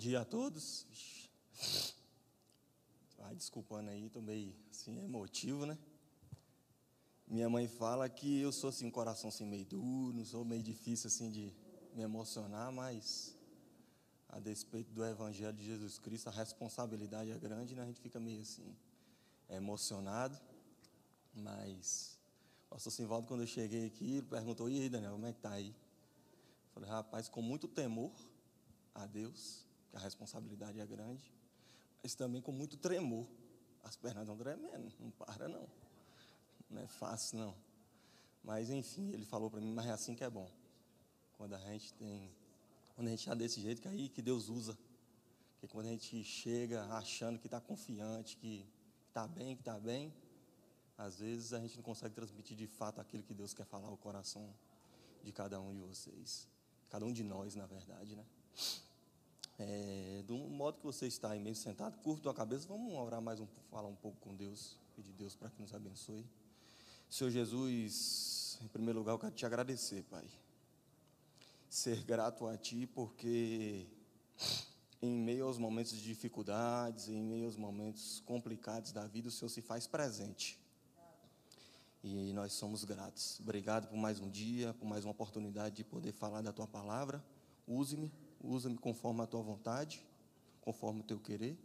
dia a todos. Vai desculpando aí, tô meio assim, emotivo, né? Minha mãe fala que eu sou assim, coração assim meio duro, sou meio difícil assim de me emocionar, mas a despeito do evangelho de Jesus Cristo, a responsabilidade é grande, né? A gente fica meio assim emocionado. Mas o pastor Simvaldo, quando eu cheguei aqui, ele perguntou: "E aí, Daniel, como é que tá aí?" Eu falei: "Rapaz, com muito temor a Deus, que a responsabilidade é grande, mas também com muito tremor. As pernas estão tremendo, não para não. Não é fácil não. Mas enfim, ele falou para mim, mas é assim que é bom. Quando a gente tem, quando a gente está desse jeito, que aí que Deus usa. Porque quando a gente chega achando que está confiante, que está bem, que está bem, às vezes a gente não consegue transmitir de fato aquilo que Deus quer falar ao coração de cada um de vocês. Cada um de nós, na verdade, né? É, do modo que você está aí meio sentado, curto a cabeça, vamos orar mais um falar um pouco com Deus, pedir Deus para que nos abençoe. Senhor Jesus, em primeiro lugar, eu quero te agradecer, Pai. Ser grato a Ti, porque em meio aos momentos de dificuldades, em meio aos momentos complicados da vida, o Senhor se faz presente. E nós somos gratos. Obrigado por mais um dia, por mais uma oportunidade de poder falar da Tua palavra. Use-me usa-me conforme a tua vontade, conforme o teu querer.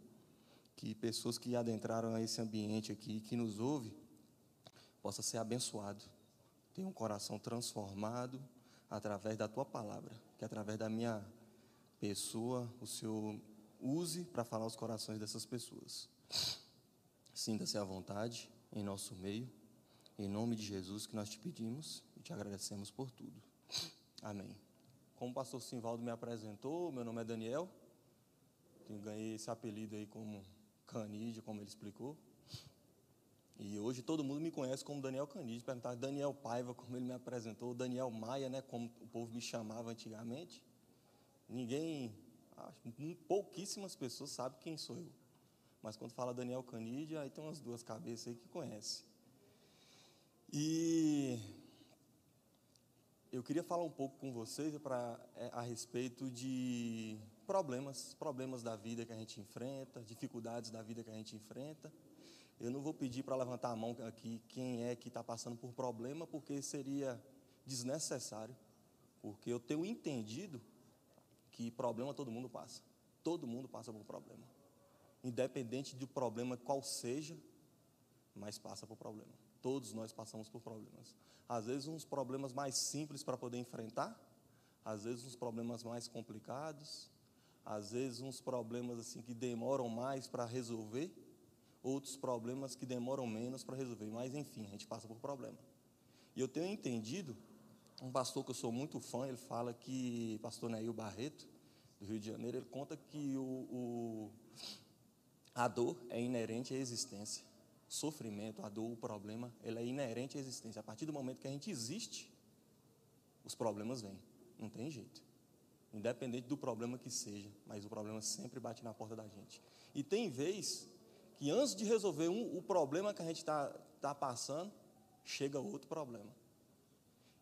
Que pessoas que adentraram a esse ambiente aqui, que nos ouve, possa ser abençoado, tenha um coração transformado através da tua palavra, que através da minha pessoa o Senhor use para falar aos corações dessas pessoas. Sinta-se à vontade em nosso meio, em nome de Jesus que nós te pedimos e te agradecemos por tudo. Amém. Como o pastor Simvaldo me apresentou, meu nome é Daniel. Eu ganhei esse apelido aí como Canide, como ele explicou. E hoje todo mundo me conhece como Daniel Canide. Perguntar Daniel Paiva, como ele me apresentou, Daniel Maia, né, como o povo me chamava antigamente. Ninguém, pouquíssimas pessoas sabem quem sou eu. Mas quando fala Daniel Canide, aí tem umas duas cabeças aí que conhecem. E eu queria falar um pouco com vocês pra, é, a respeito de problemas, problemas da vida que a gente enfrenta, dificuldades da vida que a gente enfrenta. Eu não vou pedir para levantar a mão aqui quem é que está passando por problema, porque seria desnecessário. Porque eu tenho entendido que problema todo mundo passa. Todo mundo passa por problema. Independente do problema qual seja, mas passa por problema. Todos nós passamos por problemas. Às vezes, uns problemas mais simples para poder enfrentar, às vezes, uns problemas mais complicados, às vezes, uns problemas assim que demoram mais para resolver, outros problemas que demoram menos para resolver. Mas, enfim, a gente passa por problema. E eu tenho entendido, um pastor que eu sou muito fã, ele fala que, pastor Neil Barreto, do Rio de Janeiro, ele conta que o, o a dor é inerente à existência sofrimento, a dor, o problema, ele é inerente à existência. A partir do momento que a gente existe, os problemas vêm. Não tem jeito. Independente do problema que seja, mas o problema sempre bate na porta da gente. E tem vez que antes de resolver um, o problema que a gente está tá passando, chega outro problema.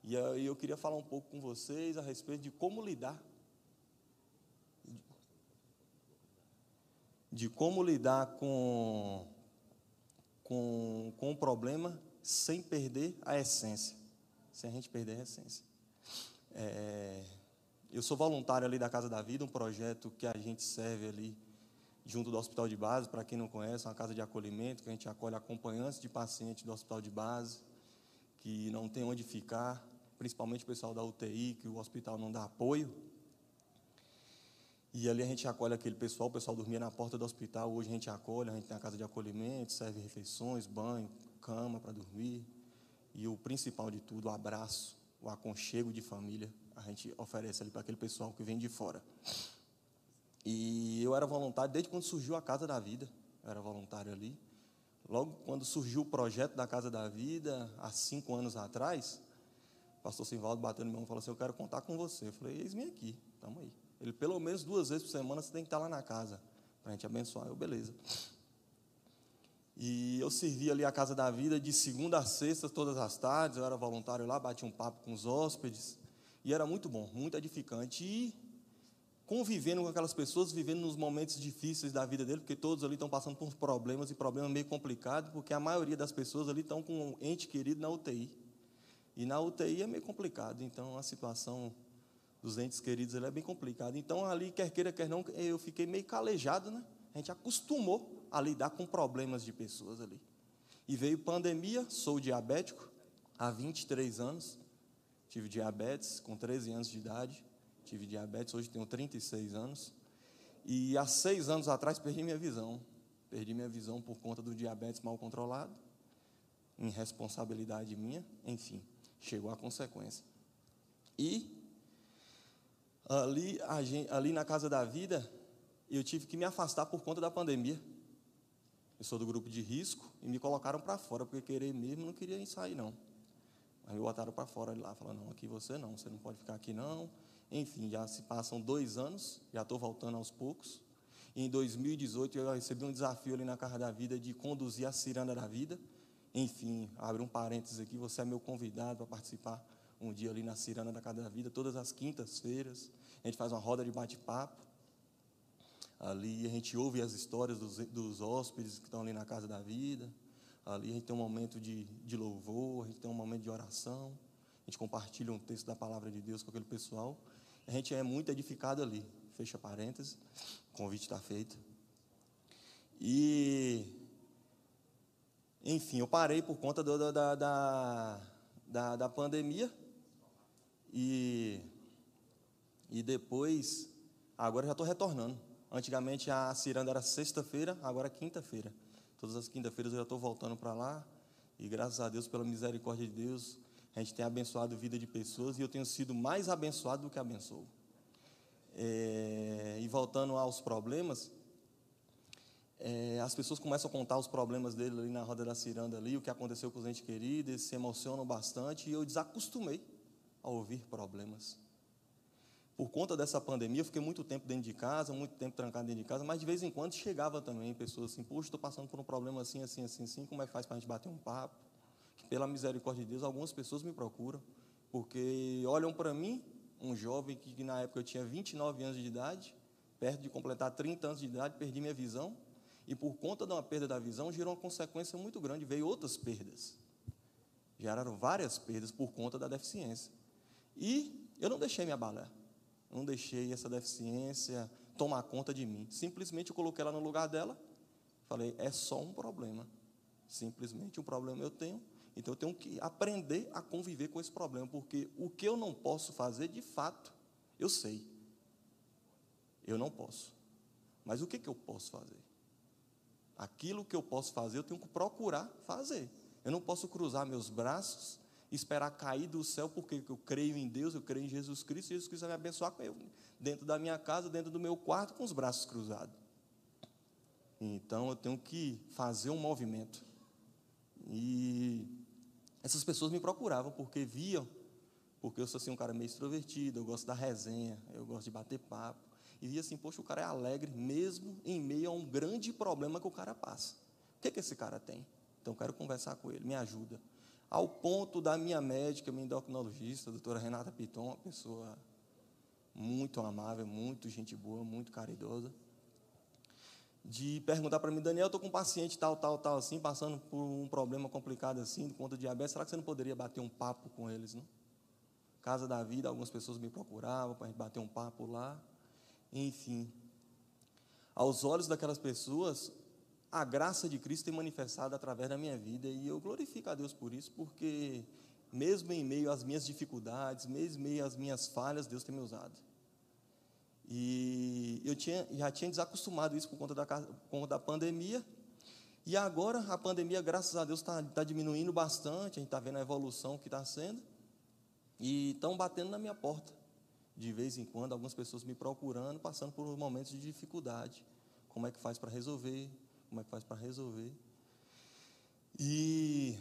E aí eu queria falar um pouco com vocês a respeito de como lidar. De como lidar com com, com o problema sem perder a essência. Sem a gente perder a essência. É, eu sou voluntário ali da Casa da Vida, um projeto que a gente serve ali junto do Hospital de Base, para quem não conhece, é uma casa de acolhimento que a gente acolhe acompanhantes de pacientes do Hospital de Base que não tem onde ficar, principalmente o pessoal da UTI, que o hospital não dá apoio. E ali a gente acolhe aquele pessoal, o pessoal dormia na porta do hospital, hoje a gente acolhe, a gente tem a casa de acolhimento, serve refeições, banho, cama para dormir. E o principal de tudo, o abraço, o aconchego de família, a gente oferece ali para aquele pessoal que vem de fora. E eu era voluntário desde quando surgiu a Casa da Vida, eu era voluntário ali. Logo quando surgiu o projeto da Casa da Vida, há cinco anos atrás, o pastor Simvaldo bateu no meu mão e falou assim: Eu quero contar com você. Eu falei: Eis-me aqui, estamos aí. Ele, pelo menos duas vezes por semana, você tem que estar lá na casa para a gente abençoar. Eu, beleza. E eu servia ali a Casa da Vida de segunda a sexta, todas as tardes. Eu era voluntário lá, batia um papo com os hóspedes. E era muito bom, muito edificante. E convivendo com aquelas pessoas, vivendo nos momentos difíceis da vida dele, porque todos ali estão passando por problemas e problemas meio complicados, porque a maioria das pessoas ali estão com um ente querido na UTI. E na UTI é meio complicado, então a situação dos entes queridos ele é bem complicada. Então ali, quer queira, quer não, eu fiquei meio calejado, né? A gente acostumou a lidar com problemas de pessoas ali. E veio pandemia, sou diabético há 23 anos, tive diabetes com 13 anos de idade, tive diabetes, hoje tenho 36 anos. E há seis anos atrás perdi minha visão. Perdi minha visão por conta do diabetes mal controlado, irresponsabilidade minha, enfim, chegou a consequência. E ali, gente, ali na casa da vida, eu tive que me afastar por conta da pandemia. Eu sou do grupo de risco e me colocaram para fora, porque querer mesmo não queria sair, não. Aí me botaram para fora lá, falando, não, aqui você não, você não pode ficar aqui não. Enfim, já se passam dois anos, já estou voltando aos poucos. E em 2018 eu recebi um desafio ali na Casa da Vida de conduzir a Ciranda da Vida. Enfim, abre um parênteses aqui, você é meu convidado para participar um dia ali na Ciranda da Casa da Vida, todas as quintas-feiras. A gente faz uma roda de bate-papo. Ali a gente ouve as histórias dos, dos hóspedes que estão ali na Casa da Vida. Ali a gente tem um momento de, de louvor, a gente tem um momento de oração. A gente compartilha um texto da palavra de Deus com aquele pessoal. A gente é muito edificado ali. Fecha parênteses. O convite está feito. E, enfim, eu parei por conta do, da, da, da, da pandemia. E, e depois, agora já estou retornando. Antigamente a ciranda era sexta-feira, agora é quinta-feira. Todas as quinta-feiras eu já estou voltando para lá. E graças a Deus, pela misericórdia de Deus, a gente tem abençoado a vida de pessoas e eu tenho sido mais abençoado do que abençoo. É, e voltando aos problemas, é, as pessoas começam a contar os problemas dele ali na roda da ciranda ali, o que aconteceu com os entes queridos, se emocionam bastante e eu desacostumei a ouvir problemas. Por conta dessa pandemia, eu fiquei muito tempo dentro de casa, muito tempo trancado dentro de casa, mas de vez em quando chegava também pessoas assim, poxa, estou passando por um problema assim, assim, assim, assim, como é que faz para a gente bater um papo? Que pela misericórdia de Deus, algumas pessoas me procuram, porque olham para mim, um jovem que, que na época eu tinha 29 anos de idade, perto de completar 30 anos de idade, perdi minha visão, e por conta de uma perda da visão, gerou uma consequência muito grande, veio outras perdas. Geraram várias perdas por conta da deficiência. E eu não deixei me abalar não deixei essa deficiência tomar conta de mim. Simplesmente eu coloquei ela no lugar dela. Falei, é só um problema. Simplesmente um problema eu tenho. Então eu tenho que aprender a conviver com esse problema, porque o que eu não posso fazer, de fato, eu sei. Eu não posso. Mas o que, que eu posso fazer? Aquilo que eu posso fazer, eu tenho que procurar fazer. Eu não posso cruzar meus braços esperar cair do céu, porque eu creio em Deus, eu creio em Jesus Cristo, e Jesus Cristo vai me abençoar com eu, dentro da minha casa, dentro do meu quarto, com os braços cruzados. Então eu tenho que fazer um movimento. E essas pessoas me procuravam porque viam, porque eu sou assim um cara meio extrovertido, eu gosto da resenha, eu gosto de bater papo. E via assim, poxa, o cara é alegre mesmo em meio a um grande problema que o cara passa. O que, que esse cara tem? Então eu quero conversar com ele, me ajuda ao ponto da minha médica, minha endocrinologista, a doutora Renata Piton, uma pessoa muito amável, muito gente boa, muito caridosa, de perguntar para mim, Daniel, eu estou com um paciente tal, tal, tal, assim, passando por um problema complicado assim, de conta de diabetes, será que você não poderia bater um papo com eles, não? Casa da Vida, algumas pessoas me procuravam para a gente bater um papo lá, enfim. Aos olhos daquelas pessoas, a graça de Cristo tem manifestado através da minha vida e eu glorifico a Deus por isso, porque mesmo em meio às minhas dificuldades, mesmo em meio às minhas falhas, Deus tem me usado. E eu tinha, já tinha desacostumado isso por conta da, por conta da pandemia. E agora a pandemia, graças a Deus, está tá diminuindo bastante. A gente está vendo a evolução que está sendo. E estão batendo na minha porta. De vez em quando, algumas pessoas me procurando, passando por momentos de dificuldade. Como é que faz para resolver? Como é que faz para resolver. E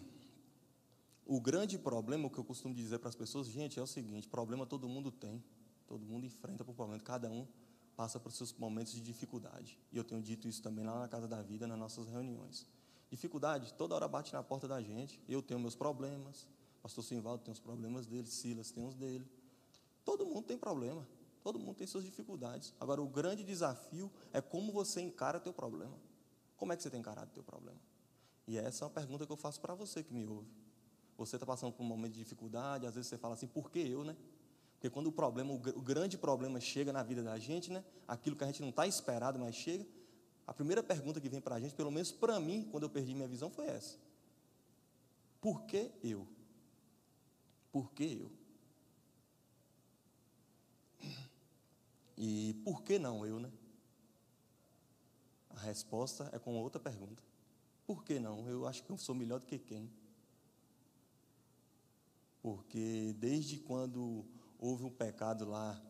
o grande problema, o que eu costumo dizer para as pessoas, gente, é o seguinte: problema todo mundo tem, todo mundo enfrenta por problema, cada um passa por seus momentos de dificuldade. E eu tenho dito isso também lá na Casa da Vida, nas nossas reuniões. Dificuldade, toda hora bate na porta da gente. Eu tenho meus problemas, pastor Simvaldo tem os problemas dele, Silas tem os dele. Todo mundo tem problema. Todo mundo tem suas dificuldades. Agora, o grande desafio é como você encara teu problema. Como é que você tem encarado teu problema? E essa é uma pergunta que eu faço para você que me ouve. Você está passando por um momento de dificuldade, às vezes você fala assim, por que eu, né? Porque quando o problema, o grande problema chega na vida da gente, né? Aquilo que a gente não está esperado, mas chega. A primeira pergunta que vem para a gente, pelo menos para mim, quando eu perdi minha visão, foi essa: Por que eu? Por que eu? E por que não eu, né? A resposta é com outra pergunta. Por que não? Eu acho que eu sou melhor do que quem? Porque desde quando houve um pecado lá,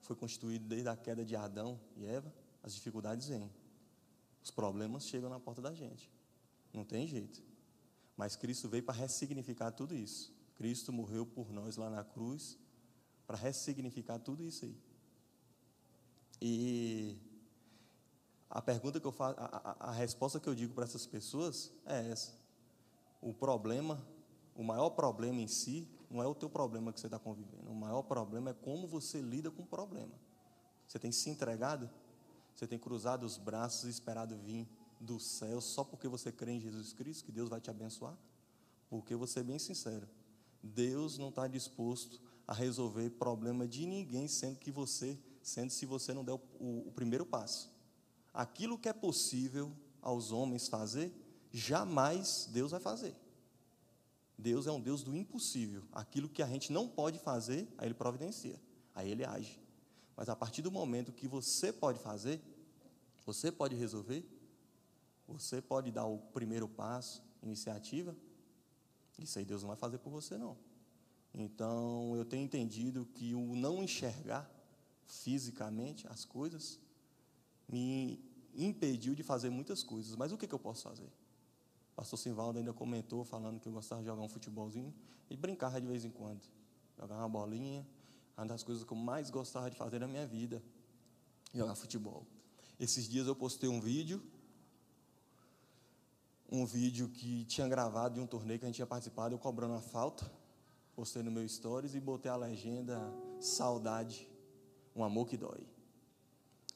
foi constituído desde a queda de Adão e Eva, as dificuldades vêm. Os problemas chegam na porta da gente. Não tem jeito. Mas Cristo veio para ressignificar tudo isso. Cristo morreu por nós lá na cruz para ressignificar tudo isso aí. E a pergunta que eu faço, a, a, resposta que eu digo para essas pessoas é essa. O problema, o maior problema em si, não é o teu problema que você está convivendo. O maior problema é como você lida com o problema. Você tem se entregado? Você tem cruzado os braços e esperado vir do céu só porque você crê em Jesus Cristo, que Deus vai te abençoar? Porque vou ser bem sincero, Deus não está disposto a resolver problema de ninguém, sendo que você, sendo se você não der o, o, o primeiro passo. Aquilo que é possível aos homens fazer, jamais Deus vai fazer. Deus é um Deus do impossível. Aquilo que a gente não pode fazer, aí Ele providencia, aí Ele age. Mas a partir do momento que você pode fazer, você pode resolver, você pode dar o primeiro passo, iniciativa, isso aí Deus não vai fazer por você, não. Então, eu tenho entendido que o não enxergar fisicamente as coisas me impediu de fazer muitas coisas. Mas o que, que eu posso fazer? O pastor Simvaldo ainda comentou, falando que eu gostava de jogar um futebolzinho e brincar de vez em quando. Jogar uma bolinha, uma das coisas que eu mais gostava de fazer na minha vida, jogar futebol. Esses dias eu postei um vídeo, um vídeo que tinha gravado de um torneio que a gente tinha participado, eu cobrando a falta, postei no meu stories e botei a legenda saudade, um amor que dói.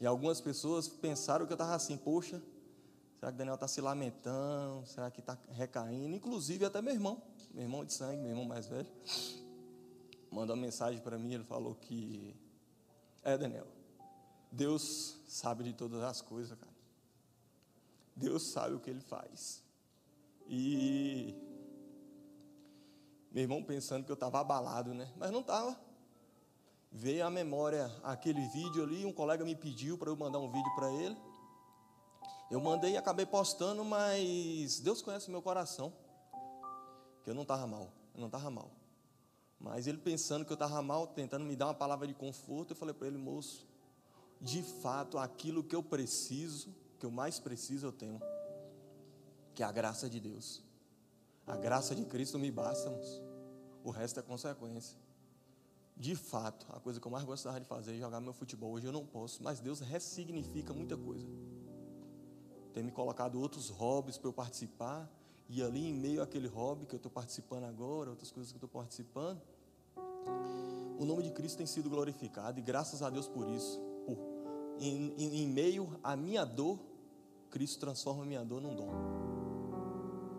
E algumas pessoas pensaram que eu estava assim, poxa, será que Daniel está se lamentando? Será que está recaindo? Inclusive até meu irmão, meu irmão de sangue, meu irmão mais velho, mandou uma mensagem para mim, ele falou que, é Daniel, Deus sabe de todas as coisas, cara. Deus sabe o que ele faz. E meu irmão pensando que eu estava abalado, né? Mas não estava veio à memória aquele vídeo ali, um colega me pediu para eu mandar um vídeo para ele. Eu mandei e acabei postando, mas Deus conhece o meu coração. Que eu não estava mal, eu não estava mal. Mas ele pensando que eu estava mal, tentando me dar uma palavra de conforto, eu falei para ele, moço, de fato, aquilo que eu preciso, que eu mais preciso, eu tenho. Que é a graça de Deus. A graça de Cristo me basta, moço. O resto é consequência de fato, a coisa que eu mais gostava de fazer é jogar meu futebol. Hoje eu não posso, mas Deus ressignifica muita coisa. Tem me colocado outros hobbies para eu participar, e ali em meio àquele hobby que eu estou participando agora, outras coisas que eu estou participando, o nome de Cristo tem sido glorificado, e graças a Deus por isso. Por, em, em, em meio à minha dor, Cristo transforma a minha dor num dom.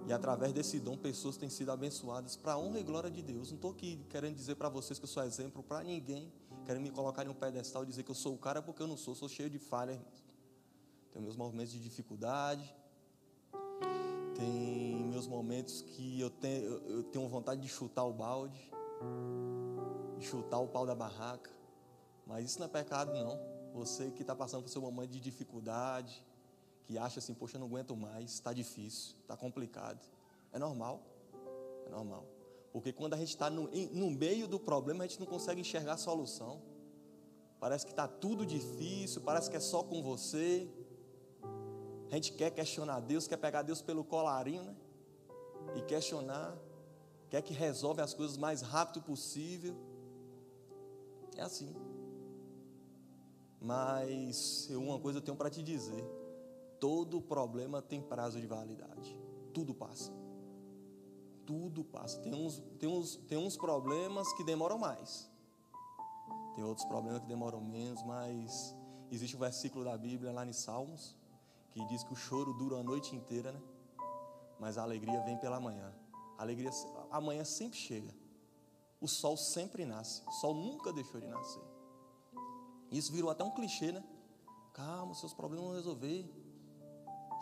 E através desse dom, pessoas têm sido abençoadas para a honra e glória de Deus. Não estou aqui querendo dizer para vocês que eu sou exemplo para ninguém. Querendo me colocar em um pedestal e dizer que eu sou o cara porque eu não sou. Sou cheio de falhas, irmãos. Tenho meus momentos de dificuldade. Tem meus momentos que eu tenho, eu tenho vontade de chutar o balde. De chutar o pau da barraca. Mas isso não é pecado, não. Você que está passando por seu momento de dificuldade que acha assim, poxa, eu não aguento mais, está difícil, está complicado. É normal, é normal. Porque quando a gente está no, no meio do problema, a gente não consegue enxergar a solução. Parece que está tudo difícil, parece que é só com você. A gente quer questionar Deus, quer pegar Deus pelo colarinho, né? E questionar, quer que resolve as coisas mais rápido possível. É assim. Mas uma coisa eu tenho para te dizer. Todo problema tem prazo de validade. Tudo passa. Tudo passa. Tem uns, tem uns, tem uns problemas que demoram mais. Tem outros problemas que demoram menos, mas existe um versículo da Bíblia lá em Salmos que diz que o choro dura a noite inteira, né? Mas a alegria vem pela manhã. A alegria, amanhã sempre chega. O sol sempre nasce. O sol nunca deixou de nascer. Isso virou até um clichê, né? Calma, seus problemas vão resolver.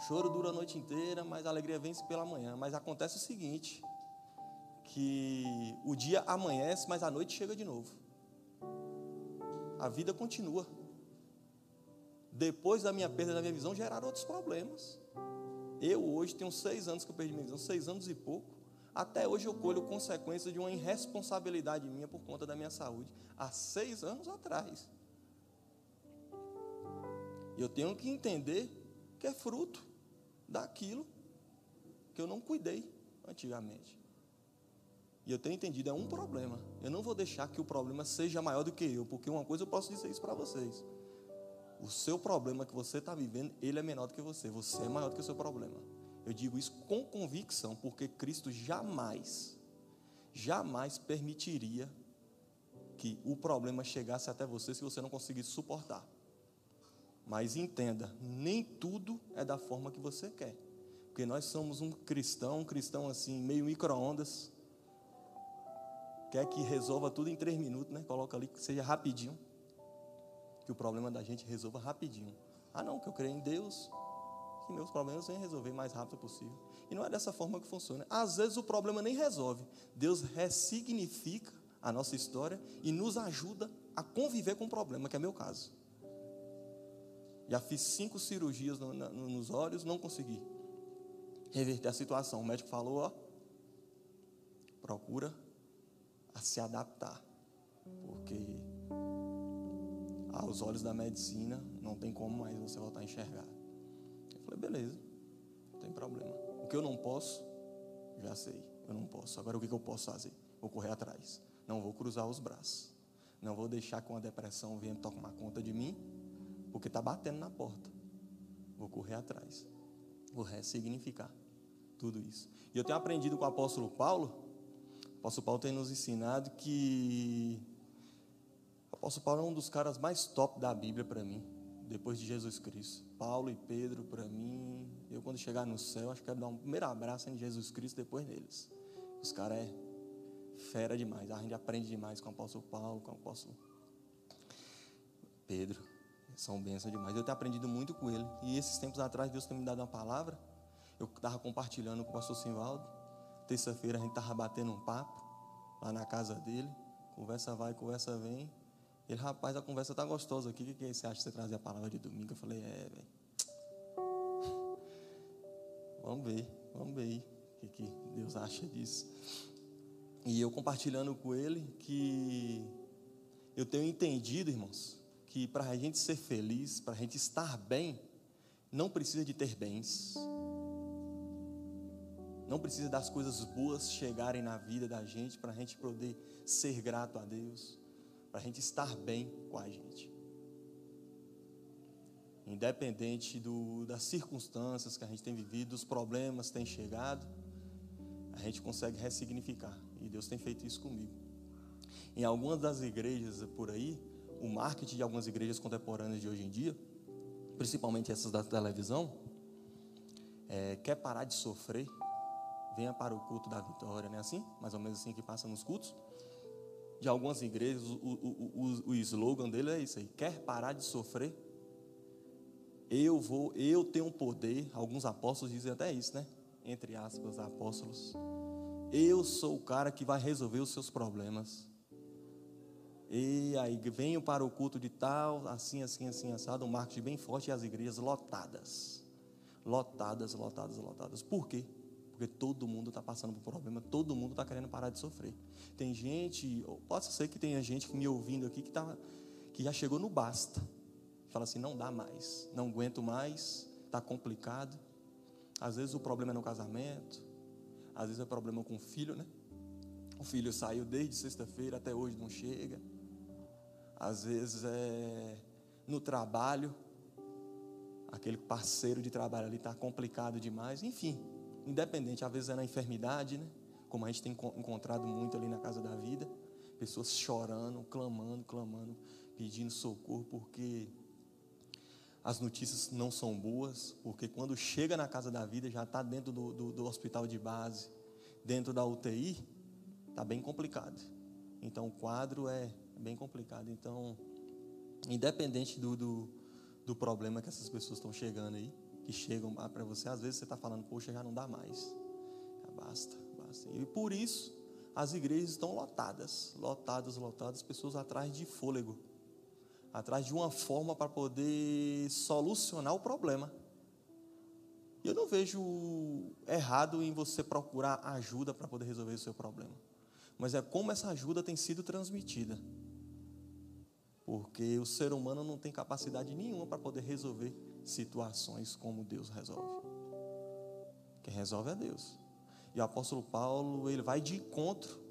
Choro dura a noite inteira, mas a alegria vence pela manhã. Mas acontece o seguinte: que o dia amanhece, mas a noite chega de novo. A vida continua. Depois da minha perda da minha visão, geraram outros problemas. Eu hoje tenho seis anos que eu perdi minha visão, seis anos e pouco. Até hoje eu colho consequências de uma irresponsabilidade minha por conta da minha saúde. Há seis anos atrás. Eu tenho que entender que é fruto daquilo que eu não cuidei antigamente. E eu tenho entendido, é um problema. Eu não vou deixar que o problema seja maior do que eu, porque uma coisa eu posso dizer isso para vocês. O seu problema que você está vivendo, ele é menor do que você. Você é maior do que o seu problema. Eu digo isso com convicção, porque Cristo jamais, jamais permitiria que o problema chegasse até você se você não conseguisse suportar. Mas entenda, nem tudo é da forma que você quer. Porque nós somos um cristão, um cristão assim, meio micro-ondas. Quer que resolva tudo em três minutos, né? Coloca ali que seja rapidinho que o problema da gente resolva rapidinho. Ah, não, que eu creio em Deus, que meus problemas venham resolver mais rápido possível. E não é dessa forma que funciona. Às vezes o problema nem resolve. Deus ressignifica a nossa história e nos ajuda a conviver com o problema, que é meu caso. Já fiz cinco cirurgias no, no, nos olhos, não consegui reverter a situação. O médico falou, ó, procura a se adaptar, porque aos olhos da medicina, não tem como mais você voltar a enxergar. Eu falei, beleza, não tem problema. O que eu não posso, já sei, eu não posso. Agora o que eu posso fazer? Vou correr atrás. Não vou cruzar os braços. Não vou deixar que uma depressão venha tomar conta de mim, porque está batendo na porta. Vou correr atrás. Vou ressignificar tudo isso. E eu tenho aprendido com o apóstolo Paulo. O apóstolo Paulo tem nos ensinado que apóstolo Paulo é um dos caras mais top da Bíblia para mim, depois de Jesus Cristo. Paulo e Pedro, para mim, eu quando chegar no céu, acho que quero dar um primeiro abraço em Jesus Cristo depois deles. Os caras é fera demais, a gente aprende demais com o apóstolo Paulo, com o apóstolo Pedro. São bênçãos demais. Eu tenho aprendido muito com ele. E esses tempos atrás, Deus tem me dado uma palavra. Eu estava compartilhando com o pastor Simvaldo. Terça-feira a gente estava batendo um papo lá na casa dele. Conversa vai, conversa vem. Ele, rapaz, a conversa tá gostosa aqui. O que, que? Você acha que você trazer a palavra de domingo? Eu falei, é, velho. Vamos ver, vamos ver aí o que, que Deus acha disso. E eu compartilhando com ele que eu tenho entendido, irmãos, que para a gente ser feliz, para a gente estar bem, não precisa de ter bens. Não precisa das coisas boas chegarem na vida da gente para a gente poder ser grato a Deus para a gente estar bem com a gente. Independente do, das circunstâncias que a gente tem vivido, dos problemas que têm chegado, a gente consegue ressignificar. E Deus tem feito isso comigo. Em algumas das igrejas por aí, o marketing de algumas igrejas contemporâneas de hoje em dia, principalmente essas da televisão, é, quer parar de sofrer, venha para o culto da vitória, não é assim? Mais ou menos assim que passa nos cultos de algumas igrejas, o, o, o, o slogan dele é isso aí: quer parar de sofrer? Eu vou, eu tenho poder. Alguns apóstolos dizem até isso, né? Entre aspas, apóstolos. Eu sou o cara que vai resolver os seus problemas. E aí venho para o culto de tal, assim, assim, assim, assado, um marketing bem forte e as igrejas lotadas. Lotadas, lotadas, lotadas. Por quê? Porque todo mundo está passando por problema, todo mundo está querendo parar de sofrer. Tem gente, pode ser que tenha gente me ouvindo aqui que, tá, que já chegou no basta. Fala assim, não dá mais, não aguento mais, está complicado. Às vezes o problema é no casamento, às vezes é problema com o filho, né? O filho saiu desde sexta-feira até hoje não chega. Às vezes é no trabalho, aquele parceiro de trabalho ali está complicado demais. Enfim, independente, às vezes é na enfermidade, né? como a gente tem encontrado muito ali na casa da vida, pessoas chorando, clamando, clamando, pedindo socorro, porque as notícias não são boas, porque quando chega na casa da vida, já está dentro do, do, do, hospital de base, dentro da UTI, está bem complicado. Então o quadro é bem complicado. Então, independente do, do, do problema que essas pessoas estão chegando aí, que chegam para você, às vezes você está falando, poxa, já não dá mais. Já basta, basta. E por isso as igrejas estão lotadas, lotadas, lotadas, pessoas atrás de fôlego atrás de uma forma para poder solucionar o problema. E eu não vejo errado em você procurar ajuda para poder resolver o seu problema. Mas é como essa ajuda tem sido transmitida. Porque o ser humano não tem capacidade nenhuma para poder resolver situações como Deus resolve. Quem resolve é Deus. E o apóstolo Paulo, ele vai de encontro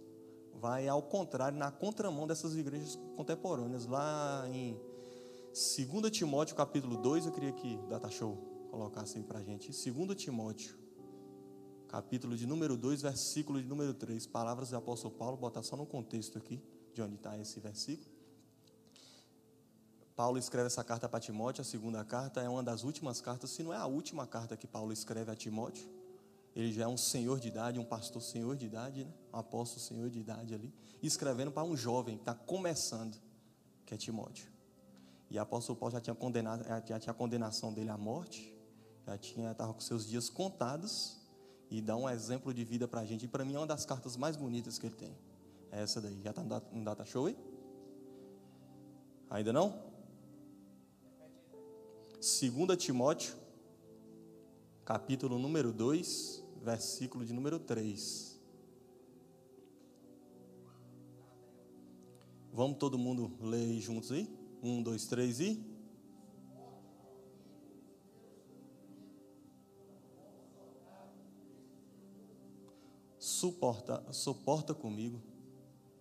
vai ao contrário, na contramão dessas igrejas contemporâneas. Lá em 2 Timóteo capítulo 2, eu queria que Data Show colocasse aí para a gente. 2 Timóteo, capítulo de número 2, versículo de número 3. Palavras do apóstolo Paulo, botar só no contexto aqui, de onde está esse versículo. Paulo escreve essa carta para Timóteo, a segunda carta é uma das últimas cartas, se não é a última carta que Paulo escreve a Timóteo. Ele já é um senhor de idade, um pastor senhor de idade, né? um apóstolo senhor de idade ali, escrevendo para um jovem que está começando, que é Timóteo. E o apóstolo Paulo já tinha, condenado, já tinha a condenação dele à morte, já tinha estava com seus dias contados, e dá um exemplo de vida para a gente. E para mim é uma das cartas mais bonitas que ele tem. É essa daí. Já está no data show aí? Ainda não? 2 Timóteo, capítulo número 2, versículo de número 3. Vamos todo mundo ler juntos aí? Um, dois, três e. Suporta, suporta comigo,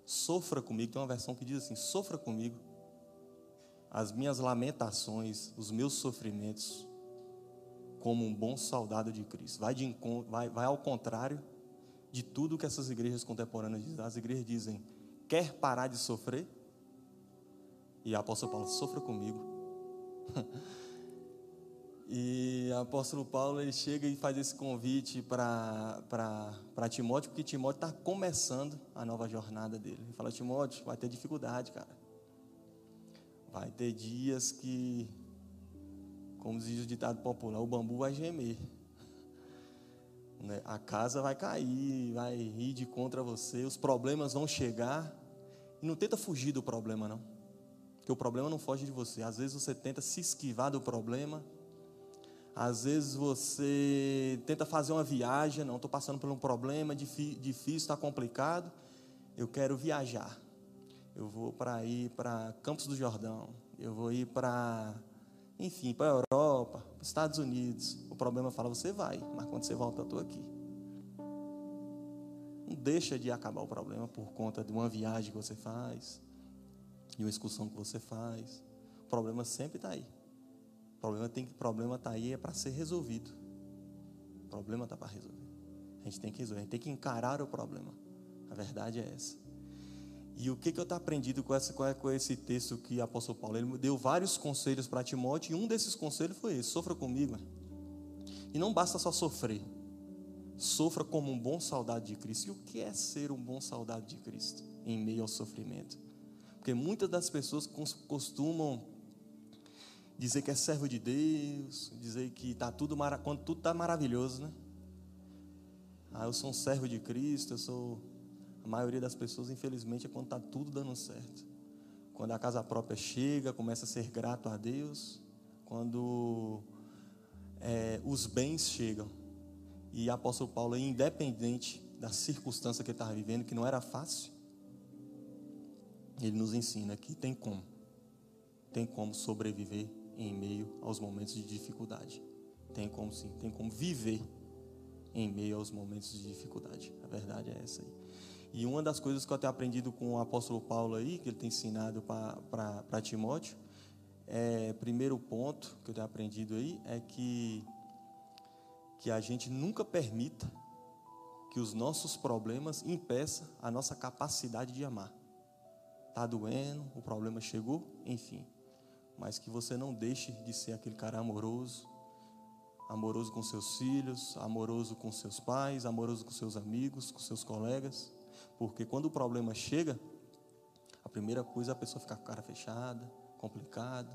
sofra comigo. Tem uma versão que diz assim: sofra comigo as minhas lamentações, os meus sofrimentos como um bom soldado de Cristo. Vai, de, vai, vai ao contrário de tudo que essas igrejas contemporâneas dizem. As igrejas dizem: quer parar de sofrer? E o apóstolo Paulo, sofra comigo. e o apóstolo Paulo ele chega e faz esse convite para Timóteo, porque Timóteo está começando a nova jornada dele. Ele fala: Timóteo, vai ter dificuldade, cara. Vai ter dias que como diz o ditado popular, o bambu vai gemer. Né? A casa vai cair, vai rir de contra você, os problemas vão chegar. E não tenta fugir do problema, não. Porque o problema não foge de você. Às vezes você tenta se esquivar do problema. Às vezes você tenta fazer uma viagem. Não, estou passando por um problema difícil, está complicado. Eu quero viajar. Eu vou para ir para Campos do Jordão. Eu vou ir para enfim, para a Europa, para os Estados Unidos. O problema fala, você vai, mas quando você volta, eu estou aqui. Não deixa de acabar o problema por conta de uma viagem que você faz, de uma excursão que você faz. O problema sempre está aí. O problema tem que problema está aí é para ser resolvido. O problema está para resolver. A gente tem que resolver, a gente tem que encarar o problema. A verdade é essa. E o que, que eu estou aprendido com, essa, com esse texto que o apóstolo Paulo? Ele deu vários conselhos para Timóteo, e um desses conselhos foi esse: sofra comigo. E não basta só sofrer, sofra como um bom soldado de Cristo. E o que é ser um bom soldado de Cristo em meio ao sofrimento? Porque muitas das pessoas costumam dizer que é servo de Deus, dizer que tá tudo quando tudo está maravilhoso, né? Ah, eu sou um servo de Cristo, eu sou a maioria das pessoas, infelizmente, é quando está tudo dando certo. Quando a casa própria chega, começa a ser grato a Deus. Quando é, os bens chegam. E o apóstolo Paulo, independente da circunstância que ele estava vivendo, que não era fácil, ele nos ensina que tem como. Tem como sobreviver em meio aos momentos de dificuldade. Tem como sim, tem como viver em meio aos momentos de dificuldade. A verdade é essa aí. E uma das coisas que eu tenho aprendido com o apóstolo Paulo aí, que ele tem ensinado para Timóteo, é, primeiro ponto que eu tenho aprendido aí é que, que a gente nunca permita que os nossos problemas impeçam a nossa capacidade de amar. Está doendo, o problema chegou, enfim. Mas que você não deixe de ser aquele cara amoroso, amoroso com seus filhos, amoroso com seus pais, amoroso com seus amigos, com seus colegas. Porque quando o problema chega, a primeira coisa é a pessoa ficar com a cara fechada, complicada,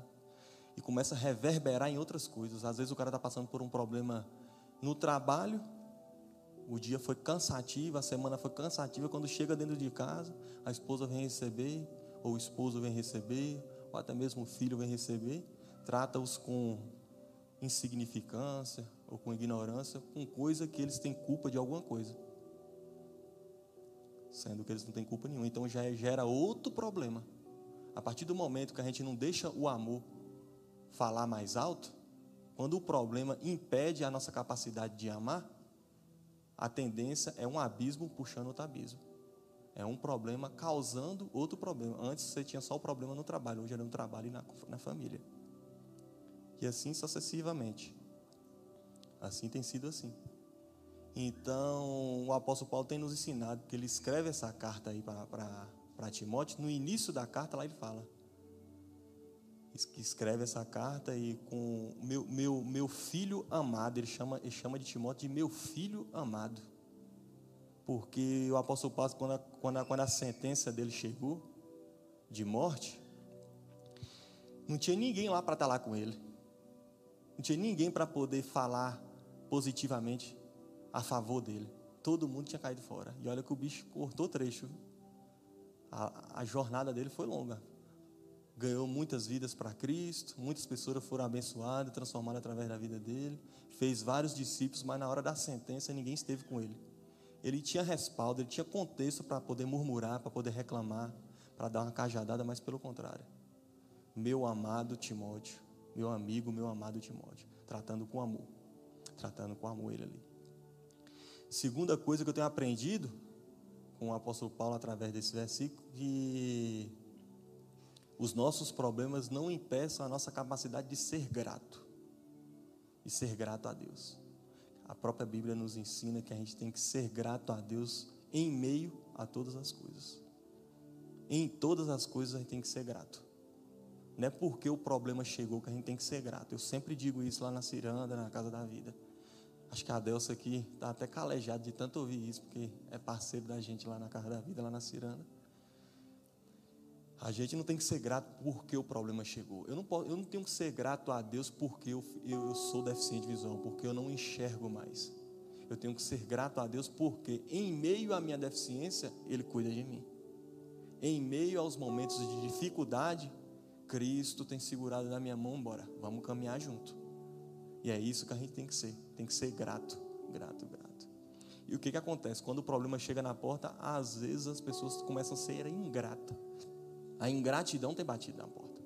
e começa a reverberar em outras coisas. Às vezes o cara está passando por um problema no trabalho, o dia foi cansativo, a semana foi cansativa. Quando chega dentro de casa, a esposa vem receber, ou o esposo vem receber, ou até mesmo o filho vem receber, trata-os com insignificância ou com ignorância, com coisa que eles têm culpa de alguma coisa sendo que eles não têm culpa nenhuma. Então já gera outro problema. A partir do momento que a gente não deixa o amor falar mais alto, quando o problema impede a nossa capacidade de amar, a tendência é um abismo puxando outro abismo. É um problema causando outro problema. Antes você tinha só o problema no trabalho, hoje é no trabalho e na, na família. E assim sucessivamente. Assim tem sido assim. Então, o apóstolo Paulo tem nos ensinado, que ele escreve essa carta aí para Timóteo, no início da carta lá ele fala, escreve essa carta e com meu, meu, meu filho amado, ele chama, ele chama de Timóteo de meu filho amado, porque o apóstolo Paulo, quando a, quando a, quando a sentença dele chegou, de morte, não tinha ninguém lá para estar lá com ele, não tinha ninguém para poder falar positivamente a favor dele. Todo mundo tinha caído fora. E olha que o bicho cortou trecho. A, a jornada dele foi longa. Ganhou muitas vidas para Cristo, muitas pessoas foram abençoadas, transformadas através da vida dele. Fez vários discípulos, mas na hora da sentença ninguém esteve com ele. Ele tinha respaldo, ele tinha contexto para poder murmurar, para poder reclamar, para dar uma cajadada, mas pelo contrário. Meu amado Timóteo, meu amigo, meu amado Timóteo, tratando com amor, tratando com amor ele ali. Segunda coisa que eu tenho aprendido com o apóstolo Paulo através desse versículo, que os nossos problemas não impeçam a nossa capacidade de ser grato, e ser grato a Deus. A própria Bíblia nos ensina que a gente tem que ser grato a Deus em meio a todas as coisas. Em todas as coisas a gente tem que ser grato. Não é porque o problema chegou que a gente tem que ser grato. Eu sempre digo isso lá na ciranda, na casa da vida. Acho que a Delsa aqui está até calejada de tanto ouvir isso, porque é parceiro da gente lá na Casa da Vida, lá na Ciranda. A gente não tem que ser grato porque o problema chegou. Eu não, posso, eu não tenho que ser grato a Deus porque eu, eu sou deficiente visual, porque eu não enxergo mais. Eu tenho que ser grato a Deus porque, em meio à minha deficiência, Ele cuida de mim. Em meio aos momentos de dificuldade, Cristo tem segurado na minha mão, bora, vamos caminhar junto. E é isso que a gente tem que ser. Tem que ser grato, grato, grato. E o que, que acontece? Quando o problema chega na porta, às vezes as pessoas começam a ser ingratas. A ingratidão tem batido na porta.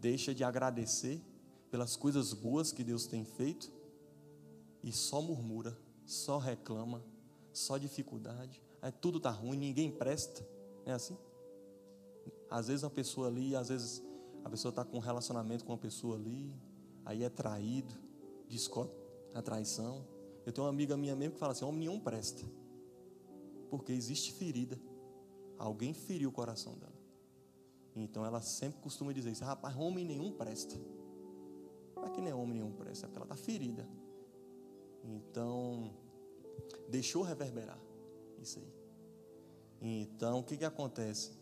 Deixa de agradecer pelas coisas boas que Deus tem feito e só murmura, só reclama, só dificuldade. Aí tudo está ruim, ninguém presta. É assim? Às vezes a pessoa ali, às vezes a pessoa está com um relacionamento com uma pessoa ali, aí é traído, descobre a traição. Eu tenho uma amiga minha mesmo que fala assim: homem nenhum presta, porque existe ferida. Alguém feriu o coração dela. Então ela sempre costuma dizer isso: rapaz, homem nenhum presta. Não é que nem homem nenhum presta, é porque ela está ferida. Então, deixou reverberar isso aí. Então, o que, que acontece?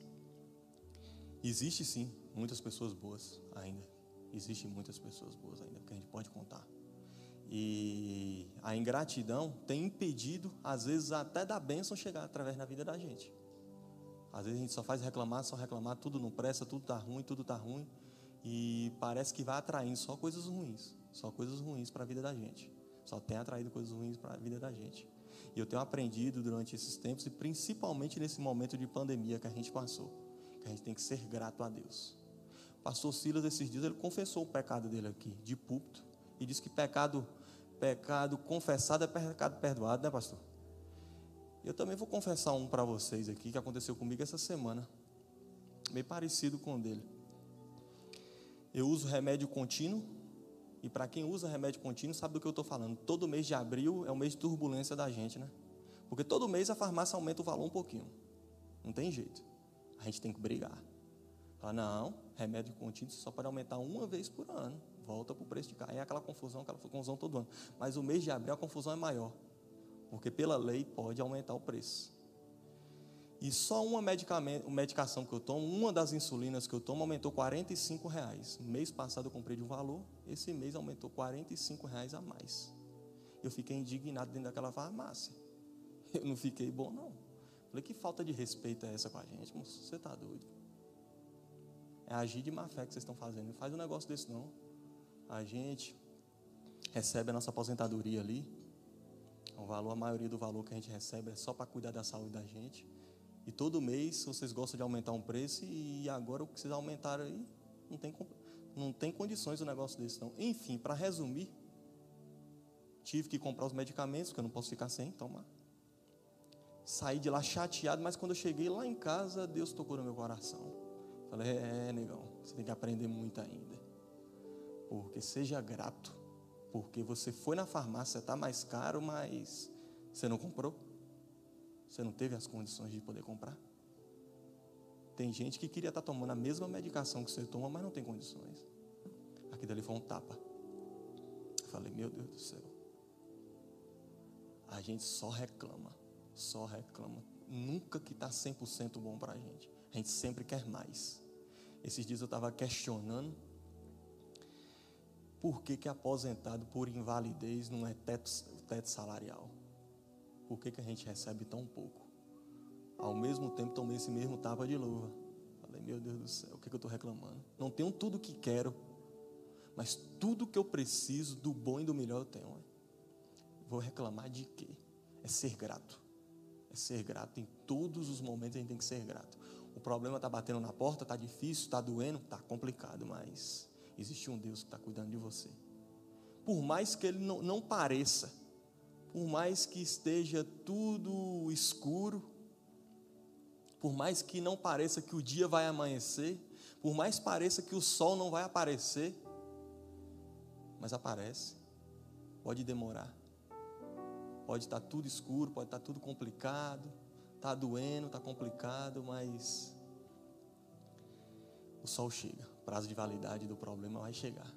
Existe sim muitas pessoas boas ainda Existem muitas pessoas boas ainda que a gente pode contar. E a ingratidão tem impedido, às vezes, até da bênção chegar através da vida da gente. Às vezes a gente só faz reclamar, só reclamar, tudo não presta, tudo está ruim, tudo está ruim. E parece que vai atraindo só coisas ruins, só coisas ruins para a vida da gente. Só tem atraído coisas ruins para a vida da gente. E eu tenho aprendido durante esses tempos, e principalmente nesse momento de pandemia que a gente passou, que a gente tem que ser grato a Deus. Pastor Silas, esses dias, ele confessou o pecado dele aqui, de púlpito, e disse que pecado, pecado confessado é pecado perdoado, né, pastor? Eu também vou confessar um para vocês aqui, que aconteceu comigo essa semana, meio parecido com o dele. Eu uso remédio contínuo, e para quem usa remédio contínuo sabe do que eu estou falando. Todo mês de abril é o mês de turbulência da gente, né? Porque todo mês a farmácia aumenta o valor um pouquinho. Não tem jeito. A gente tem que brigar. Fala, não, remédio contínuo só pode aumentar uma vez por ano. Volta para o preço de carro. É aquela confusão, aquela confusão todo ano. Mas o mês de abril a confusão é maior. Porque pela lei pode aumentar o preço. E só uma medicação que eu tomo, uma das insulinas que eu tomo, aumentou 45 reais. Mês passado eu comprei de um valor, esse mês aumentou 45 reais a mais. Eu fiquei indignado dentro daquela farmácia. Eu não fiquei bom, não. Falei, que falta de respeito é essa com a gente? Você está doido? É agir de má fé que vocês estão fazendo. Não faz um negócio desse, não. A gente recebe a nossa aposentadoria ali. O valor, a maioria do valor que a gente recebe é só para cuidar da saúde da gente. E todo mês vocês gostam de aumentar um preço e agora o que vocês aumentaram aí não tem, não tem condições o um negócio desse não. Enfim, para resumir, tive que comprar os medicamentos, porque eu não posso ficar sem tomar. Saí de lá chateado, mas quando eu cheguei lá em casa, Deus tocou no meu coração. Falei, é, é negão, você tem que aprender muito ainda. Porque seja grato. Porque você foi na farmácia, está mais caro, mas você não comprou. Você não teve as condições de poder comprar? Tem gente que queria estar tomando a mesma medicação que você toma, mas não tem condições. Aqui dali foi um tapa. falei, meu Deus do céu. A gente só reclama, só reclama. Nunca que está 100% bom para a gente. A gente sempre quer mais. Esses dias eu estava questionando por que, que aposentado por invalidez não é teto, teto salarial por que, que a gente recebe tão pouco? Ao mesmo tempo, tomei esse mesmo tapa de luva. Falei, meu Deus do céu, o que, que eu estou reclamando? Não tenho tudo o que quero, mas tudo que eu preciso, do bom e do melhor, eu tenho. Vou reclamar de quê? É ser grato. É ser grato. Em todos os momentos a gente tem que ser grato. O problema está batendo na porta, está difícil, está doendo, está complicado, mas existe um Deus que está cuidando de você. Por mais que ele não, não pareça, por mais que esteja tudo escuro, por mais que não pareça que o dia vai amanhecer, por mais pareça que o sol não vai aparecer, mas aparece. Pode demorar. Pode estar tudo escuro, pode estar tudo complicado, está doendo, está complicado, mas o sol chega. O prazo de validade do problema vai chegar.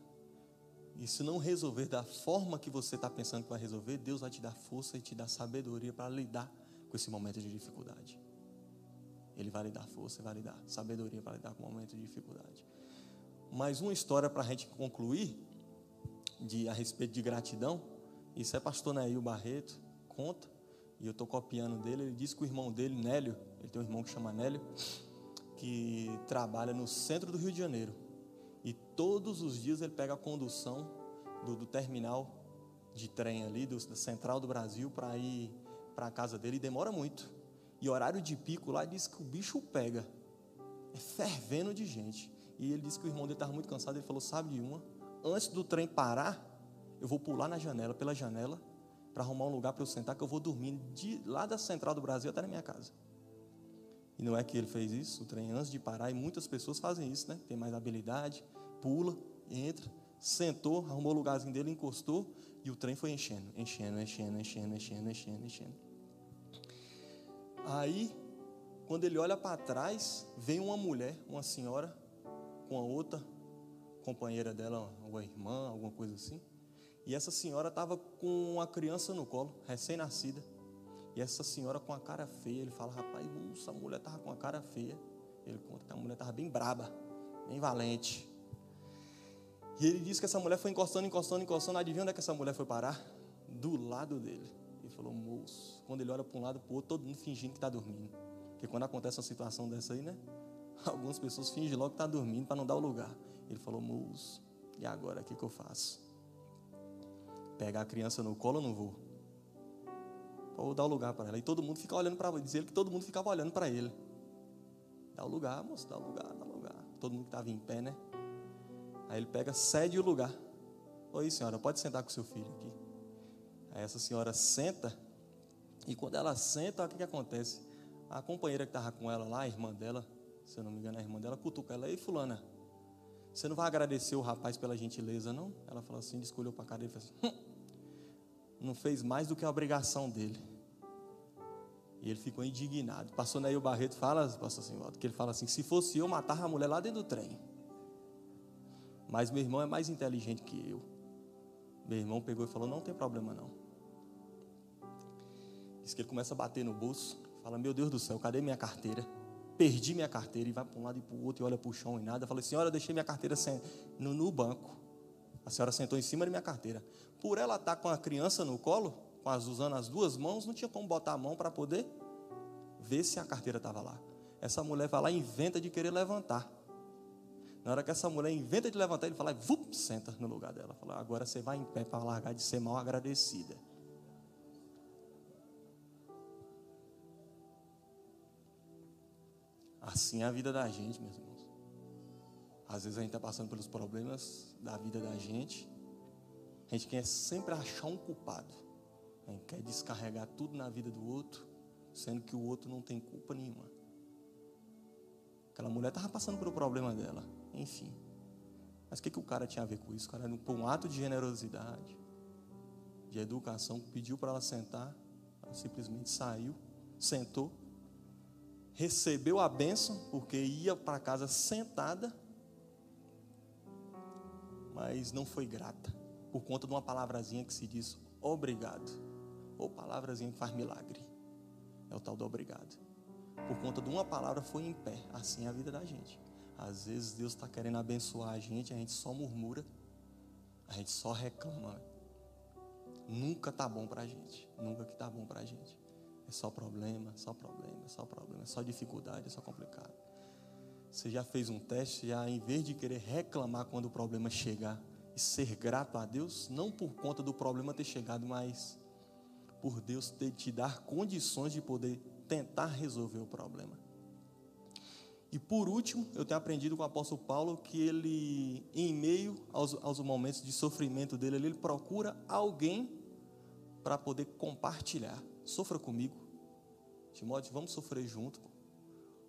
E se não resolver da forma que você está pensando que vai resolver, Deus vai te dar força e te dar sabedoria para lidar com esse momento de dificuldade. Ele vai lhe dar força e vai lhe dar sabedoria para lidar com o momento de dificuldade. Mais uma história para a gente concluir de, a respeito de gratidão. Isso é pastor Neil Barreto, conta, e eu estou copiando dele. Ele disse que o irmão dele, Nélio, ele tem um irmão que chama Nélio, que trabalha no centro do Rio de Janeiro. E todos os dias ele pega a condução do, do terminal de trem ali, do, da central do Brasil, para ir para a casa dele. E demora muito. E horário de pico lá diz que o bicho pega. É fervendo de gente. E ele disse que o irmão dele estava muito cansado. Ele falou: Sabe de uma? Antes do trem parar, eu vou pular na janela, pela janela, para arrumar um lugar para eu sentar, que eu vou dormir de lá da central do Brasil até na minha casa. E não é que ele fez isso, o trem antes de parar, e muitas pessoas fazem isso, né? Tem mais habilidade, pula, entra, sentou, arrumou o lugarzinho dele, encostou, e o trem foi enchendo, enchendo, enchendo, enchendo, enchendo, enchendo, enchendo. Aí, quando ele olha para trás, vem uma mulher, uma senhora, com a outra companheira dela, uma irmã, alguma coisa assim. E essa senhora estava com uma criança no colo, recém-nascida. E essa senhora com a cara feia, ele fala, rapaz, essa mulher estava com a cara feia. Ele conta que a mulher estava bem braba, bem valente. E ele disse que essa mulher foi encostando, encostando, encostando. Adivinha onde é que essa mulher foi parar? Do lado dele. Ele falou, moço, quando ele olha para um lado para o outro, todo mundo fingindo que está dormindo. Porque quando acontece uma situação dessa aí, né? Algumas pessoas fingem logo que está dormindo para não dar o lugar. Ele falou, moço, e agora o que, que eu faço? Pegar a criança no colo ou não vou? Ou dar o lugar para ela. E todo mundo fica olhando para ele. Diz ele que todo mundo ficava olhando para ele. Dá o lugar, moço, dá o lugar, dá o lugar. Todo mundo que estava em pé, né? Aí ele pega, cede o lugar. Oi, senhora, pode sentar com seu filho aqui. Aí essa senhora senta. E quando ela senta, o que, que acontece? A companheira que estava com ela lá, a irmã dela, se eu não me engano, a irmã dela, cutuca ela. Ei, fulana, você não vai agradecer o rapaz pela gentileza, não? Ela falou assim, ele escolheu para a cara e falou assim, hum, não fez mais do que a obrigação dele. E ele ficou indignado. Passou Neil Barreto, fala, pastor Simvaldo, que ele fala assim: se fosse eu, matava a mulher lá dentro do trem. Mas meu irmão é mais inteligente que eu. Meu irmão pegou e falou: não tem problema não. Diz que ele começa a bater no bolso, fala: Meu Deus do céu, cadê minha carteira? Perdi minha carteira e vai para um lado e para o outro e olha para o chão e nada. Falei: Senhora, eu deixei minha carteira no, no banco. A senhora sentou em cima da minha carteira. Por ela estar com a criança no colo, com as, usando as duas mãos, não tinha como botar a mão para poder ver se a carteira estava lá. Essa mulher vai lá e inventa de querer levantar. Na hora que essa mulher inventa de levantar, ele fala, vup, senta no lugar dela. Fala, agora você vai em pé para largar de ser mal agradecida. Assim é a vida da gente, meus irmãos. Às vezes a gente está passando pelos problemas da vida da gente. A gente quer sempre achar um culpado. A gente quer descarregar tudo na vida do outro, sendo que o outro não tem culpa nenhuma. Aquela mulher estava passando pelo problema dela. Enfim. Mas o que, que o cara tinha a ver com isso? O cara, por um ato de generosidade, de educação, pediu para ela sentar. Ela simplesmente saiu, sentou recebeu a bênção, porque ia para casa sentada, mas não foi grata, por conta de uma palavrazinha que se diz obrigado, ou palavrazinha que faz milagre, é o tal do obrigado. Por conta de uma palavra foi em pé, assim é a vida da gente. Às vezes Deus está querendo abençoar a gente, a gente só murmura, a gente só reclama. Nunca tá bom para a gente, nunca que tá bom para a gente. É só problema, só problema, só problema, é só dificuldade, é só complicado. Você já fez um teste, já em vez de querer reclamar quando o problema chegar e ser grato a Deus, não por conta do problema ter chegado, mas por Deus ter te dar condições de poder tentar resolver o problema. E por último, eu tenho aprendido com o apóstolo Paulo que ele, em meio aos, aos momentos de sofrimento dele, ele procura alguém para poder compartilhar sofra comigo. Timóteo, vamos sofrer junto.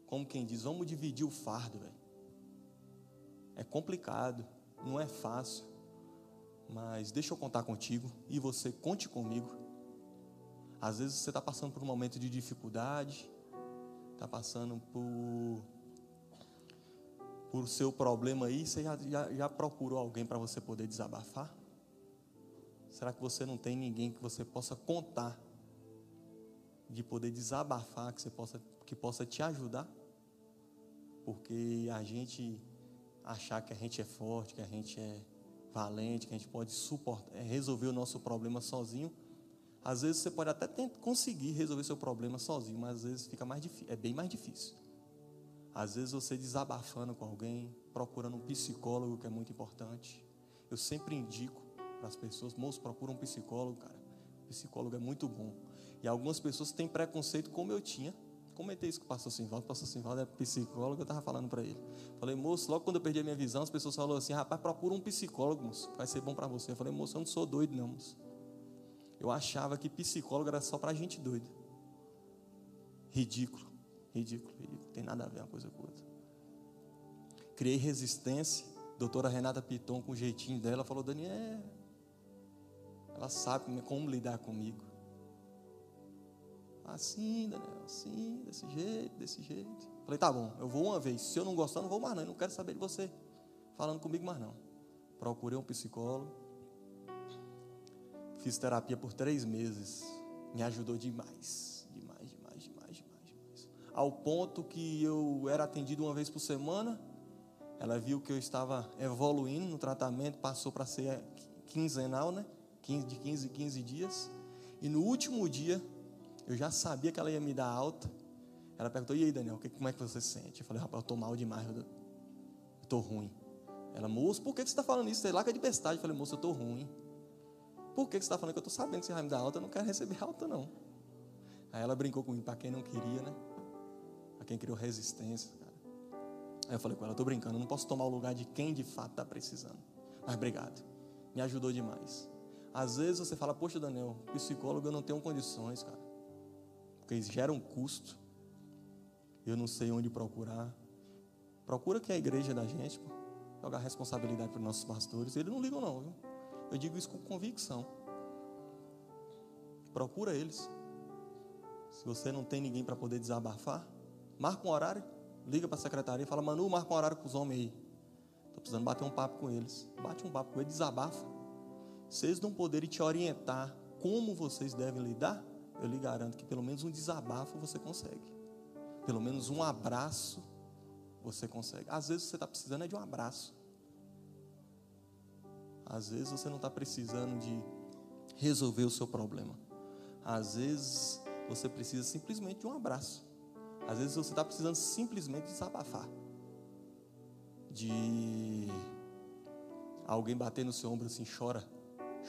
Como quem diz, vamos dividir o fardo, velho. É complicado, não é fácil. Mas deixa eu contar contigo e você conte comigo. Às vezes você está passando por um momento de dificuldade, está passando por por seu problema aí, você já, já, já procurou alguém para você poder desabafar? Será que você não tem ninguém que você possa contar de poder desabafar, que você possa, que possa te ajudar. Porque a gente achar que a gente é forte, que a gente é valente, que a gente pode suportar, é, resolver o nosso problema sozinho. Às vezes você pode até conseguir resolver seu problema sozinho, mas às vezes fica mais é bem mais difícil. Às vezes você desabafando com alguém, procurando um psicólogo, que é muito importante. Eu sempre indico para as pessoas, moço, procura um psicólogo, cara. O psicólogo é muito bom. E algumas pessoas têm preconceito, como eu tinha. Comentei isso com o pastor Simvaldo. O pastor Simvaldo é psicólogo, eu estava falando para ele. Falei, moço, logo quando eu perdi a minha visão, as pessoas falaram assim: rapaz, procura um psicólogo, moço, vai ser bom para você. Eu falei, moço, eu não sou doido, não, moço. Eu achava que psicólogo era só para gente doida. Ridículo, ridículo, ridículo. Tem nada a ver uma coisa com outra. Criei resistência. Doutora Renata Piton, com o jeitinho dela, falou: Daniel, ela sabe como lidar comigo. Assim, Daniel, assim, desse jeito, desse jeito. Falei, tá bom, eu vou uma vez. Se eu não gostar, não vou mais não. Eu não quero saber de você falando comigo mais não. Procurei um psicólogo. Fiz terapia por três meses. Me ajudou demais. Demais, demais, demais, demais, demais. Ao ponto que eu era atendido uma vez por semana. Ela viu que eu estava evoluindo no tratamento, passou para ser quinzenal, né? De 15 em 15 dias. E no último dia, eu já sabia que ela ia me dar alta. Ela perguntou: E aí, Daniel, como é que você se sente? Eu falei: Rapaz, eu estou mal demais, eu estou ruim. Ela, moço, por que você está falando isso? Que é de bestagem. Eu falei: Moço, eu estou ruim. Por que você está falando que eu estou sabendo que você vai me dar alta? Eu não quero receber alta, não. Aí ela brincou comigo, para quem não queria, né? Para quem criou resistência, cara. Aí eu falei com ela: Estou brincando, eu não posso tomar o lugar de quem de fato está precisando. Mas obrigado, me ajudou demais. Às vezes você fala: Poxa, Daniel, psicólogo eu não tenho condições, cara porque gera um custo. Eu não sei onde procurar. Procura que é a igreja da gente, pô. jogar responsabilidade para os nossos pastores. Eles não ligam, não, viu? Eu digo isso com convicção. Procura eles. Se você não tem ninguém para poder desabafar, marca um horário, liga para a secretaria e fala: Manu, marca um horário com os homens aí. Estou precisando bater um papo com eles. Bate um papo com eles, desabafa. Se eles não poderem te orientar como vocês devem lidar, eu lhe garanto que pelo menos um desabafo você consegue. Pelo menos um abraço você consegue. Às vezes você está precisando é de um abraço. Às vezes você não está precisando de resolver o seu problema. Às vezes você precisa simplesmente de um abraço. Às vezes você está precisando simplesmente desabafar. De alguém bater no seu ombro assim, chora.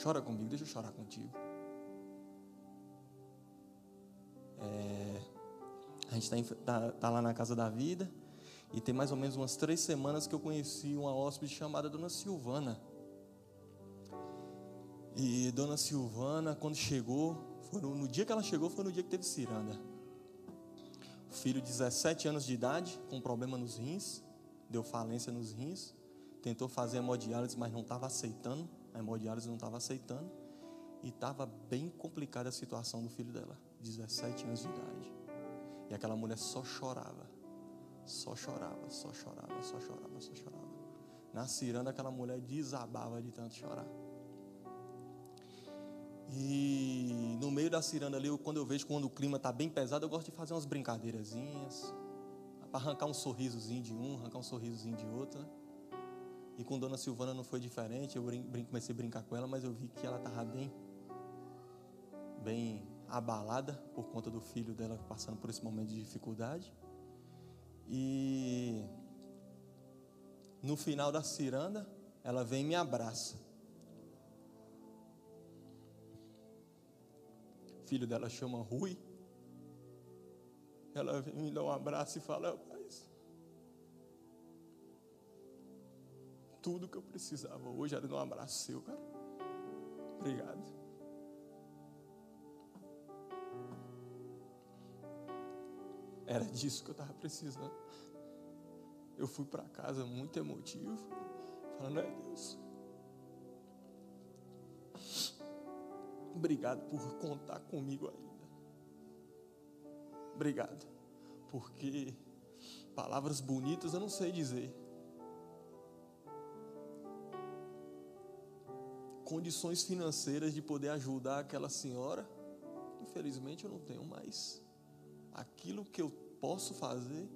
Chora comigo, deixa eu chorar contigo. É, a gente está tá, tá lá na casa da vida e tem mais ou menos umas três semanas que eu conheci uma hóspede chamada Dona Silvana. E Dona Silvana, quando chegou, no, no, dia que ela chegou, foi no dia que teve ciranda. Filho de 17 anos de idade, com problema nos rins, deu falência nos rins, tentou fazer hemodiálise, mas não estava aceitando, a hemodiálise não estava aceitando, e estava bem complicada a situação do filho dela, 17 anos de idade. E aquela mulher só chorava, só chorava, só chorava, só chorava, só chorava. Na ciranda, aquela mulher desabava de tanto chorar. E no meio da ciranda ali, quando eu vejo quando o clima está bem pesado, eu gosto de fazer umas brincadeirazinhas. Para arrancar um sorrisozinho de um, arrancar um sorrisozinho de outro. Né? E com Dona Silvana não foi diferente. Eu comecei a brincar com ela, mas eu vi que ela estava bem, bem abalada por conta do filho dela passando por esse momento de dificuldade. E no final da ciranda, ela vem e me abraça. O filho dela chama Rui. Ela vem me dá um abraço e fala: Rapaz, tudo que eu precisava hoje era de um abraço seu, cara. Obrigado. Era disso que eu estava precisando. Eu fui para casa muito emotivo, falando: É Deus, Obrigado por contar comigo ainda. Obrigado. Porque palavras bonitas eu não sei dizer. Condições financeiras de poder ajudar aquela senhora, infelizmente eu não tenho mais. Aquilo que eu posso fazer,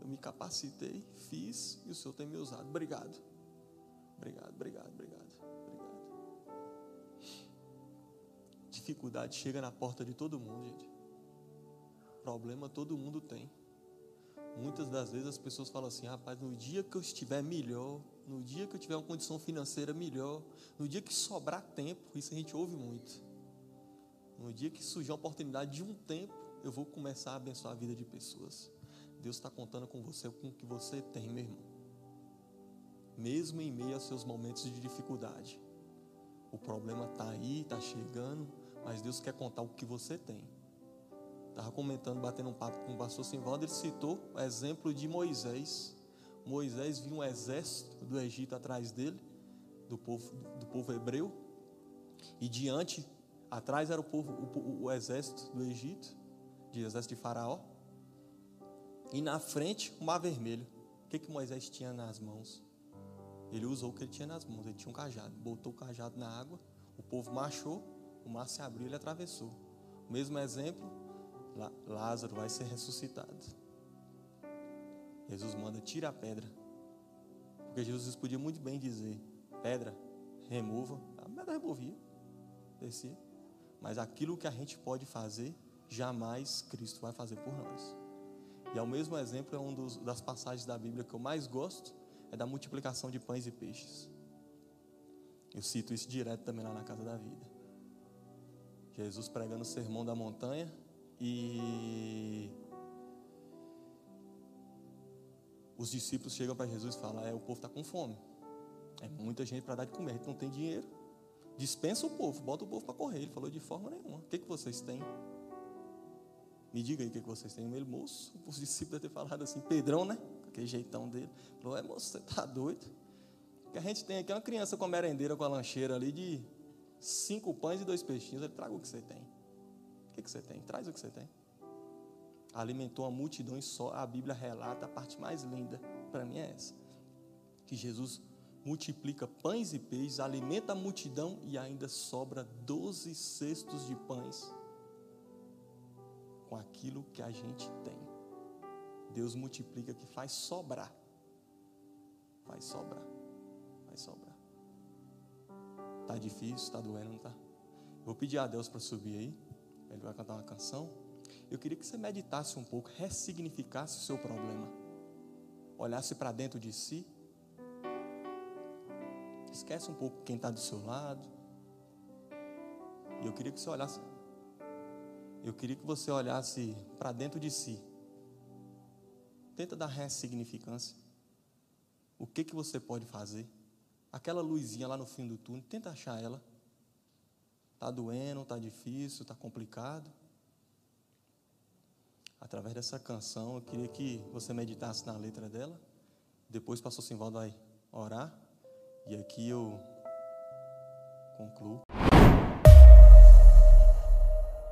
eu me capacitei, fiz e o Senhor tem me usado. Obrigado. Obrigado, obrigado, obrigado. dificuldade chega na porta de todo mundo, gente. Problema todo mundo tem. Muitas das vezes as pessoas falam assim: rapaz, no dia que eu estiver melhor, no dia que eu tiver uma condição financeira melhor, no dia que sobrar tempo, isso a gente ouve muito. No dia que surgir a oportunidade de um tempo, eu vou começar a abençoar a vida de pessoas. Deus está contando com você, com o que você tem, meu irmão. Mesmo em meio aos seus momentos de dificuldade. O problema está aí, está chegando, mas Deus quer contar o que você tem. Estava comentando, batendo um papo com o pastor Simvaldo, ele citou o exemplo de Moisés. Moisés viu um exército do Egito atrás dele, do povo, do povo hebreu, e diante, atrás era o povo, o, o exército do Egito, de exército de Faraó, e na frente o mar vermelho. O que, que Moisés tinha nas mãos? Ele usou o que ele tinha nas mãos, ele tinha um cajado, botou o cajado na água, o povo marchou, o mar se abriu e ele atravessou. O mesmo exemplo, Lázaro vai ser ressuscitado. Jesus manda, tira a pedra. Porque Jesus podia muito bem dizer, pedra, remova. A pedra removia, descia. Mas aquilo que a gente pode fazer, jamais Cristo vai fazer por nós. E ao mesmo exemplo, é uma das passagens da Bíblia que eu mais gosto, é da multiplicação de pães e peixes. Eu cito isso direto também lá na casa da vida. Jesus pregando o sermão da montanha e os discípulos chegam para Jesus e falam: É, o povo está com fome. É muita gente para dar de comer, a gente não tem dinheiro. Dispensa o povo, bota o povo para correr. Ele falou de forma nenhuma. O que, que vocês têm? Me diga aí o que, vocês têm. Ele, moço, os discípulos devem ter falado assim, Pedrão, né? Aquele jeitão dele. Falou: É, moço, você está doido? O que a gente tem aqui é uma criança com a merendeira, com a lancheira ali de cinco pães e dois peixinhos. Ele traga o que você tem. O que, que você tem? Traz o que você tem. alimentou a multidão e só a Bíblia relata a parte mais linda, para mim é essa. Que Jesus multiplica pães e peixes, alimenta a multidão e ainda sobra doze cestos de pães com aquilo que a gente tem. Deus multiplica que faz sobrar. Faz sobrar. Vai sobrar. Tá difícil, tá doendo, não tá? Vou pedir a Deus para subir aí. Ele vai cantar uma canção. Eu queria que você meditasse um pouco, ressignificasse o seu problema. Olhasse para dentro de si. Esquece um pouco quem está do seu lado. E eu queria que você olhasse. Eu queria que você olhasse para dentro de si. Tenta dar ressignificância. O que que você pode fazer? Aquela luzinha lá no fim do túnel, tenta achar ela. Tá doendo, tá difícil, tá complicado através dessa canção, eu queria que você meditasse na letra dela. Depois, o pastor Simvaldo vai orar. E aqui eu concluo.